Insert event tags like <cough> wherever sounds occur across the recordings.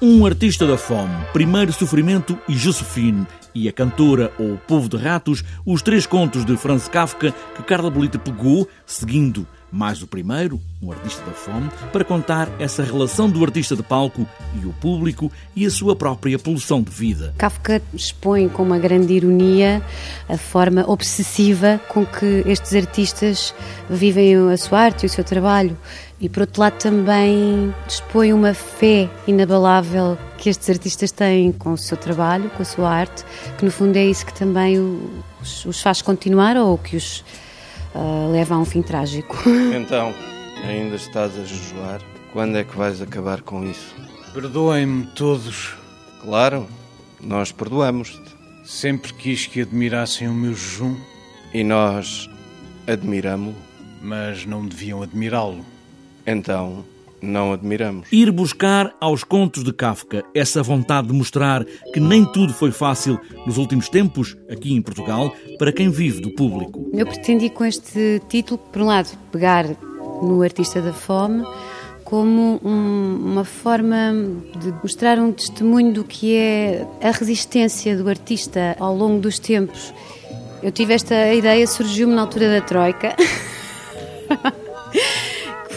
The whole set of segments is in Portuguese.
Um artista da fome, Primeiro Sofrimento e Josephine, e a cantora ou o Povo de Ratos, os três contos de Franz Kafka que Carla Bolita pegou, seguindo mais o primeiro, um artista da fome, para contar essa relação do artista de palco e o público e a sua própria pulsão de vida. Kafka expõe com uma grande ironia a forma obsessiva com que estes artistas vivem a sua arte e o seu trabalho. E por outro lado também expõe uma fé inabalável que estes artistas têm com o seu trabalho, com a sua arte, que no fundo é isso que também os, os faz continuar ou que os uh, leva a um fim trágico. <laughs> Então, ainda estás a jejuar? Quando é que vais acabar com isso? Perdoem-me todos. Claro, nós perdoamos-te. Sempre quis que admirassem o meu jejum. E nós admiramo-lo. Mas não deviam admirá-lo. Então, não admiramos. Ir buscar aos contos de Kafka essa vontade de mostrar que nem tudo foi fácil nos últimos tempos, aqui em Portugal, para quem vive do público. Eu pretendi com este título, por um lado, pegar no Artista da Fome como um, uma forma de mostrar um testemunho do que é a resistência do artista ao longo dos tempos. Eu tive esta ideia, surgiu-me na altura da Troika. <laughs>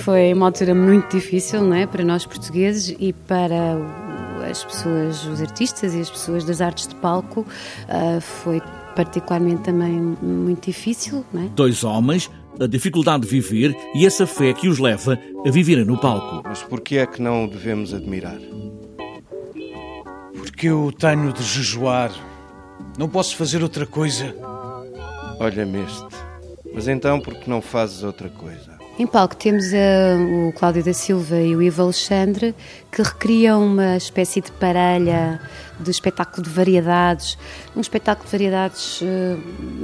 foi uma altura muito difícil não é, para nós portugueses e para as pessoas, os artistas e as pessoas das artes de palco. Uh, foi particularmente também muito difícil. Não é? Dois homens, a dificuldade de viver e essa fé que os leva a viverem no palco. Mas por que é que não o devemos admirar? Porque eu tenho de jejuar. Não posso fazer outra coisa. Olha-me este. Mas então por que não fazes outra coisa? Em palco temos uh, o Cláudio da Silva e o Ivo Alexandre que recriam uma espécie de parelha de espetáculo de variedades, um espetáculo de variedades uh,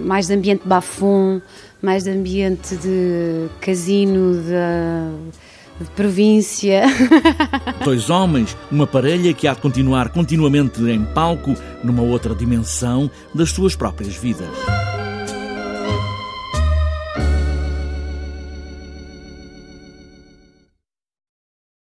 mais de ambiente bafon, mais de ambiente de casino, de, de província. <laughs> Dois homens, uma parelha que há de continuar continuamente em palco, numa outra dimensão das suas próprias vidas.